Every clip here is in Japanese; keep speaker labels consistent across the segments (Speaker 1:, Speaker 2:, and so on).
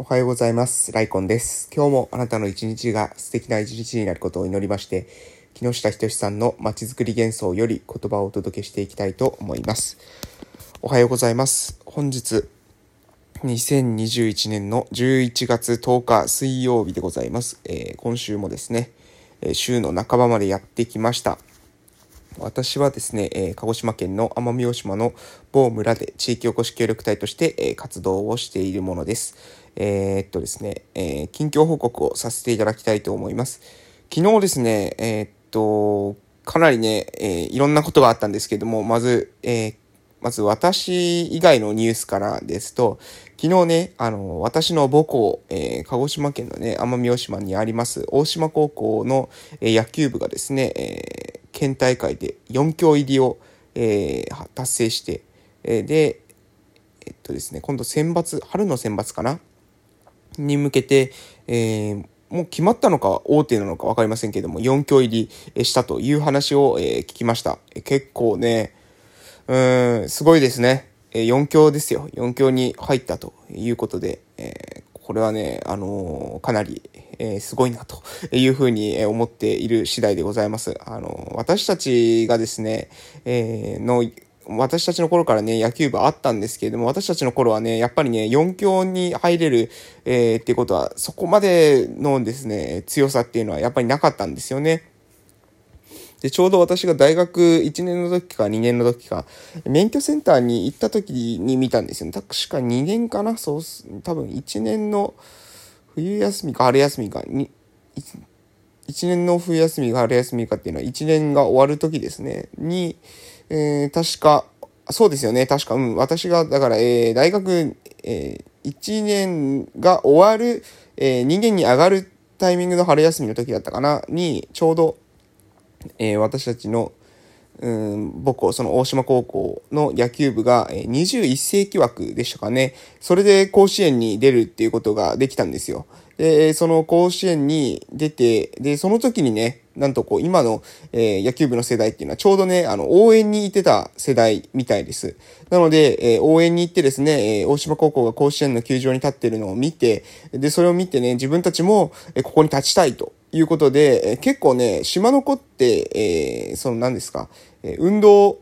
Speaker 1: おはようございます。ライコンです。今日もあなたの一日が素敵な一日になることを祈りまして、木下仁さんのまちづくり幻想より言葉をお届けしていきたいと思います。おはようございます。本日、2021年の11月10日水曜日でございます。えー今週もですね、週の半ばまでやってきました。私はですね、え鹿児島県の奄美大島の某村で地域おこし協力隊として、え活動をしているものです。えーっとですね、え近況報告をさせていただきたいと思います。昨日ですね、えっと、かなりね、えーいろんなことがあったんですけども、まず、えーまず私以外のニュースからですと、昨日ね、あの、私の母校、えー鹿児島県のね、奄美大島にあります、大島高校の、え野球部がですね、えー県大会で4強入りを、えー達成して、えーで、えっとですね、今度選抜、春の選抜かなに向けて、えーもう決まったのか大手なのか分かりませんけれども、4強入りしたという話を、えー聞きました。結構ね、うーん、すごいですね。えー4強ですよ。4強に入ったということで、えーこれはね、あのーかなり、えすごいなというふうに思っている次第でございます。あの私たちがですね、えの、私たちの頃からね、野球部あったんですけれども、私たちの頃はね、やっぱりね、4強に入れる、えーっていうことは、そこまでのですね、強さっていうのはやっぱりなかったんですよね。で、ちょうど私が大学1年の時か2年の時か、免許センターに行った時に見たんですよね。確か2年かなそうす、多分1年の冬休みか春休みかに、1年の冬休みか春休みかっていうのは1年が終わる時ですね。に、えー確か、そうですよね。確か、うん。私が、だから、えー大学、え1年が終わる、え2年に上がるタイミングの春休みの時だったかな、に、ちょうど、えー私たちの、うん、母校、その大島高校の野球部が、21世紀枠でしたかね。それで甲子園に出るっていうことができたんですよ。で、その甲子園に出て、で、その時にね、なんとこう、今の、えー野球部の世代っていうのはちょうどね、あの、応援に行ってた世代みたいです。なので、えー応援に行ってですね、えー大島高校が甲子園の球場に立ってるのを見て、で、それを見てね、自分たちも、えここに立ちたいということで、え結構ね、島の子って、えーその何ですか、え運動、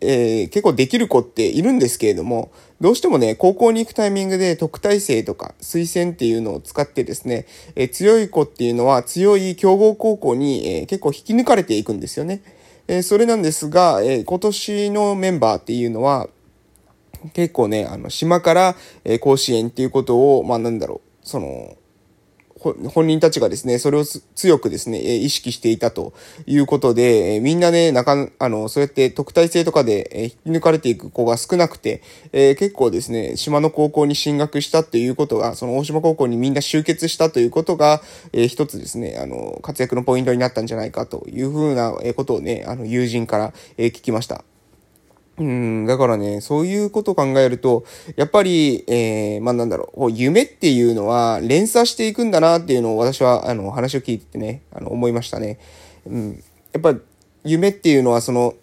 Speaker 1: えー結構できる子っているんですけれども、どうしてもね、高校に行くタイミングで特待生とか推薦っていうのを使ってですね、えー強い子っていうのは強い強豪高校に、えー結構引き抜かれていくんですよね。えそれなんですが、え今年のメンバーっていうのは、結構ね、あの、島から、え甲子園っていうことを、まあなんだろう、その、本人たちがですね、それを強くですね、意識していたということで、みんなね、なか、あの、そうやって特待生とかで、引き抜かれていく子が少なくて、えー結構ですね、島の高校に進学したっていうことが、その大島高校にみんな集結したということが、えー一つですね、あの、活躍のポイントになったんじゃないかというふうなことをね、あの、友人から、え聞きました。うん、だからね、そういうことを考えると、やっぱり、えー、まあなんだろう、夢っていうのは連鎖していくんだなっていうのを私は、あの、話を聞いててね、あの、思いましたね。うん。やっぱ、夢っていうのは、その、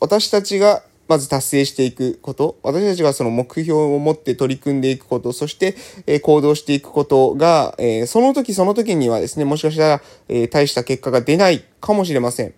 Speaker 1: 私たちが、まず達成していくこと、私たちがその目標を持って取り組んでいくこと、そして、え行動していくことが、えその時その時にはですね、もしかしたら、え大した結果が出ないかもしれません。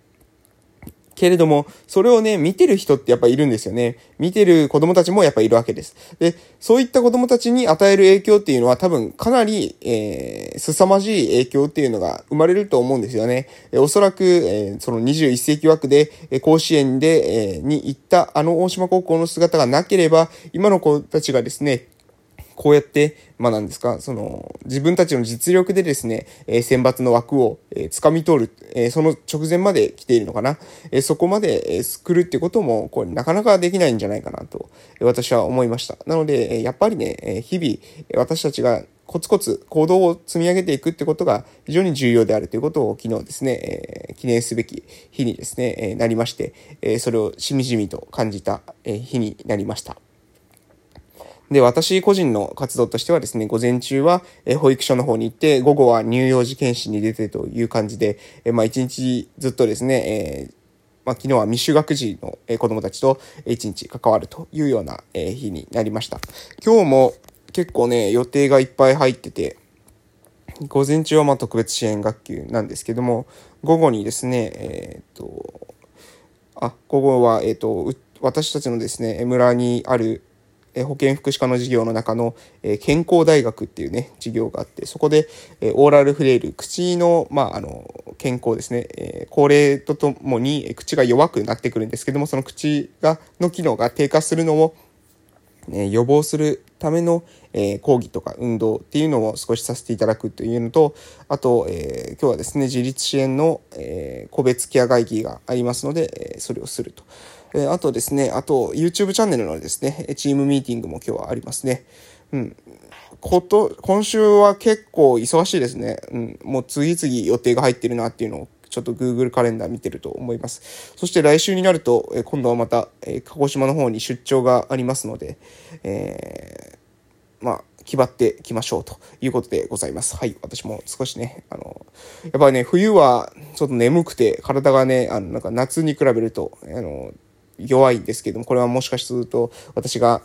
Speaker 1: けれども、それをね、見てる人ってやっぱいるんですよね。見てる子供たちもやっぱいるわけです。で、そういった子供たちに与える影響っていうのは多分かなり、えー、凄まじい影響っていうのが生まれると思うんですよね。えーおそらく、えーその21世紀枠で、えー甲子園で、えーに行ったあの大島高校の姿がなければ、今の子たちがですね、こうやって、まあなんですか、その、自分たちの実力でですね、え選抜の枠を、え掴み取る、えその直前まで来ているのかな。えそこまで、えー作るってことも、これなかなかできないんじゃないかなと、私は思いました。なので、えやっぱりね、え日々、私たちがコツコツ行動を積み上げていくってことが非常に重要であるということを昨日ですね、えー記念すべき日にですね、えーなりまして、えーそれをしみじみと感じた、え日になりました。で、私個人の活動としてはですね、午前中は、保育所の方に行って、午後は乳幼児検診に出てという感じで、えまあ一日ずっとですね、えーまあ、昨日は未就学児の子供たちと一日関わるというような日になりました。今日も、結構ね、予定がいっぱい入ってて、午前中はま特別支援学級なんですけども、午後にですね、えっ、と、あ、午後は、えっ、と、私たちのですね、村にあるえ保健福祉課の事業の中のえ健康大学っていうね、授業があって、そこでえオーラルフレイル、口の、まあ、あの、健康ですね、え高齢とともに口が弱くなってくるんですけども、その口が、の機能が低下するのを、ね、予防するための、えー、講義とか運動っていうのを少しさせていただくというのと、あと、えー、今日はですね、自立支援の、えー、個別ケア会議がありますので、えそれをすると。えあとですね、あと YouTube チャンネルのですね、チームミーティングも今日はありますね。うん。こと、今週は結構忙しいですね。うん。もう次々予定が入ってるなっていうのをちょっと Google カレンダー見てると思います。そして来週になると、え今度はまた、え鹿児島の方に出張がありますので、えー、まあ、気張ってきましょうということでございます。はい。私も少しね、あの、やっぱりね、冬はちょっと眠くて、体がね、あの、なんか夏に比べると、あの、弱いんですけども、これはもしかすると私が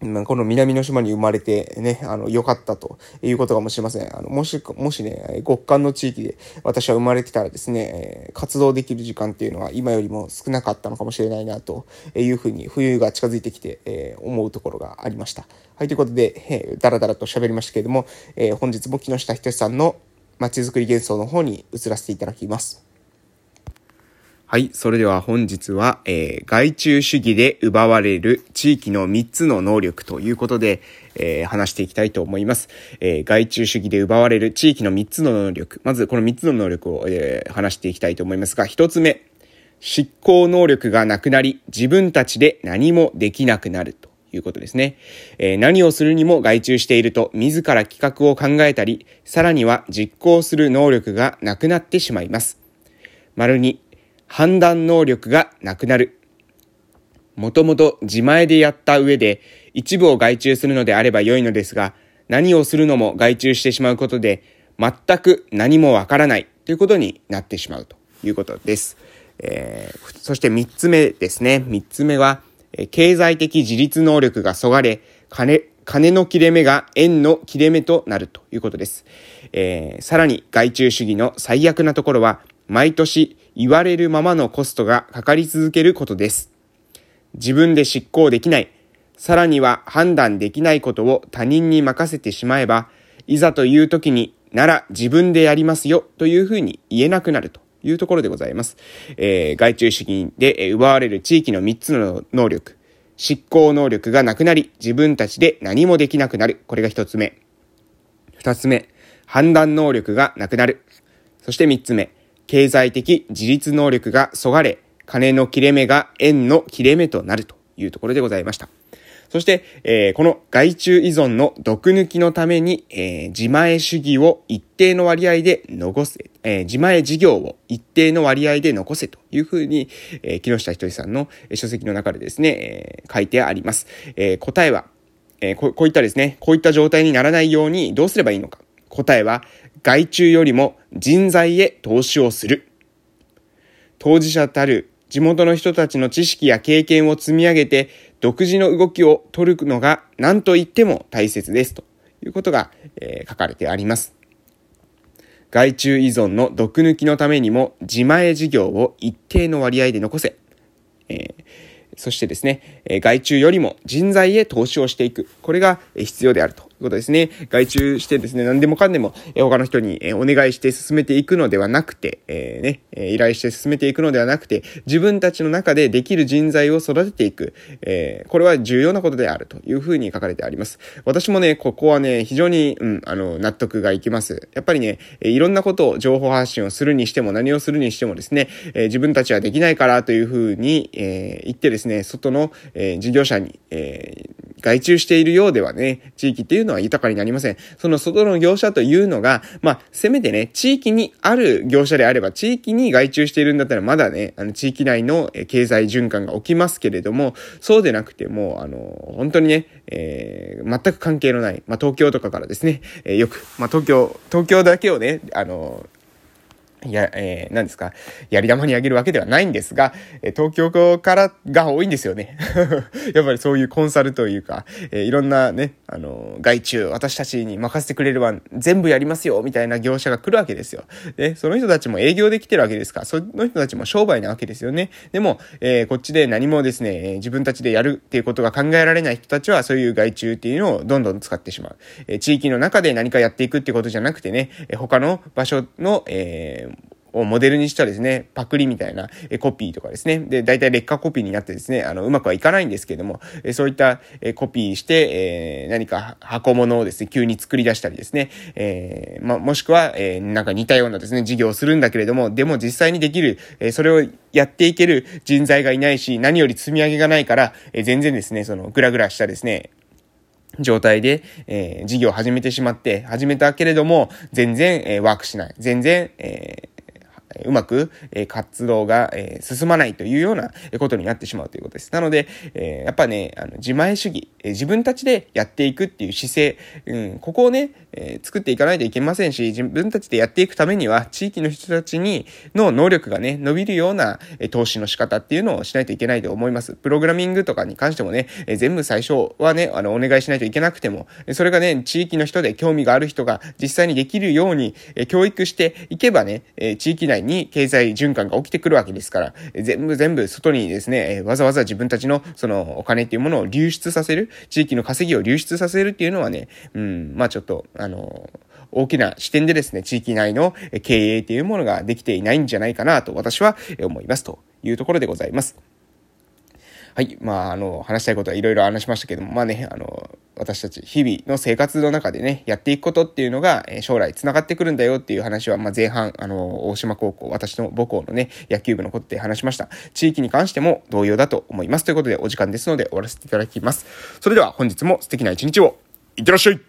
Speaker 1: この南の島に生まれてね、あの、良かったということかもしれません。あの、もし、もしね、極寒の地域で私は生まれてたらですね、活動できる時間っていうのは今よりも少なかったのかもしれないなというふうに冬が近づいてきて、えー、思うところがありました。はい、ということで、えー、だらだらと喋りましたけれども、えー、本日も木下仁さんの街づくり幻想の方に移らせていただきます。はい。それでは本日は、えー、外注主義で奪われる地域の3つの能力ということで、えー、話していきたいと思います。えー、外注主義で奪われる地域の3つの能力。まずこの3つの能力を、えー、話していきたいと思いますが、1つ目。執行能力がなくなり、自分たちで何もできなくなると。いうことですね、えー、何をするにも外注していると自ら企画を考えたり、さらには実行する能力がなくなってしまいます。丸に判断能力がなくなる。もともと自前でやった上で一部を外注するのであれば良いのですが、何をするのも外注してしまうことで、全く何もわからないということになってしまうということです。えー、そして三つ目ですね。三つ目は、経済的自立能力がそがれ、金、金の切れ目が円の切れ目となるということです。えー、さらに外注主義の最悪なところは、毎年言われるままのコストがかかり続けることです。自分で執行できない、さらには判断できないことを他人に任せてしまえば、いざという時になら自分でやりますよというふうに言えなくなるというところでございます。えー、外注主義で奪われる地域の3つの能力、執行能力がなくなり、自分たちで何もできなくなる。これが1つ目。2つ目、判断能力がなくなる。そして3つ目、経済的自立能力がそがれ、金の切れ目が円の切れ目となるというところでございました。そして、えー、この外注依存の毒抜きのために、えー、自前主義を一定の割合で残せ、えー、自前事業を一定の割合で残せというふうに、え木下ひとりさんの書籍の中でですね、え書いてあります。え答えは、えこういったですね、こういった状態にならないようにどうすればいいのか。答えは、外注よりも人材へ投資をする。当事者たる地元の人たちの知識や経験を積み上げて独自の動きを取るのが何と言っても大切ですということが、えー、書かれてあります。外注依存の毒抜きのためにも自前事業を一定の割合で残せ。えーそしてですね、外注よりも人材へ投資をしていく。これが必要であるということですね。外注してですね、何でもかんでも他の人にお願いして進めていくのではなくて、えー、ね、依頼して進めていくのではなくて、自分たちの中でできる人材を育てていく。えー、これは重要なことであるというふうに書かれてあります。私もね、ここはね、非常に、うん、あの、納得がいきます。やっぱりね、えいろんなことを情報発信をするにしても何をするにしてもですね、え、自分たちはできないからというふうに、えー、言ってですね、外の、え、事業者に、え、外注しているようではね、地域っていうのは豊かになりません。その外の業者というのが、まあ、せめてね、地域にある業者であれば、地域に外注しているんだったら、まだね、あの、地域内の経済循環が起きますけれども、そうでなくても、あの、本当にね、えー、全く関係のない、まあ、東京とかからですね、えー、よく、まあ、東京、東京だけをね、あの、や、えー、何ですか、やり玉にあげるわけではないんですが、え東京からが多いんですよね。やっぱりそういうコンサルというか、えー、いろんなね、あの、外注、私たちに任せてくれれば全部やりますよ、みたいな業者が来るわけですよ。で、その人たちも営業できてるわけですから、その人たちも商売なわけですよね。でも、えー、こっちで何もですね、え自分たちでやるっていうことが考えられない人たちは、そういう外注っていうのをどんどん使ってしまう。え地域の中で何かやっていくっていうことじゃなくてね、え他の場所の、えーをモデルにしたですね、パクリみたいなコピーとかですね、で、大体劣化コピーになってですね、あの、うまくはいかないんですけれども、そういったコピーして、えー、何か箱物をですね、急に作り出したりですね、えー、ま、もしくは、えー、なんか似たようなですね、事業をするんだけれども、でも実際にできる、えそれをやっていける人材がいないし、何より積み上げがないから、え全然ですね、その、ぐらぐらしたですね、状態で、えー、事業を始めてしまって、始めたけれども、全然、えー、ワークしない。全然、えーうまく、え活動が、え進まないというようなことになってしまうということです。なので、えやっぱね、あの自前主義、え自分たちでやっていくっていう姿勢、うん、ここをね、え作っていかないといけませんし、自分たちでやっていくためには、地域の人たちに、の能力がね、伸びるような、え投資の仕方っていうのをしないといけないと思います。プログラミングとかに関してもね、え全部最初はね、あの、お願いしないといけなくても、それがね、地域の人で興味がある人が実際にできるように、え教育していけばね、え地域内に経済循環が起きてくるわけですから、全部全部外にですね、わざわざ自分たちのそのお金っていうものを流出させる、地域の稼ぎを流出させるっていうのはね、うん、まあちょっと、あの、大きな視点でですね、地域内の経営っていうものができていないんじゃないかなと私は思いますというところでございます。はい。まあ、あの、話したいことはいろいろ話しましたけども、まあね、あの、私たち日々の生活の中でね、やっていくことっていうのが、え将来繋がってくるんだよっていう話は、まあ、前半、あの、大島高校、私の母校のね、野球部のことで話しました。地域に関しても同様だと思います。ということで、お時間ですので終わらせていただきます。それでは本日も素敵な一日を、いってらっしゃい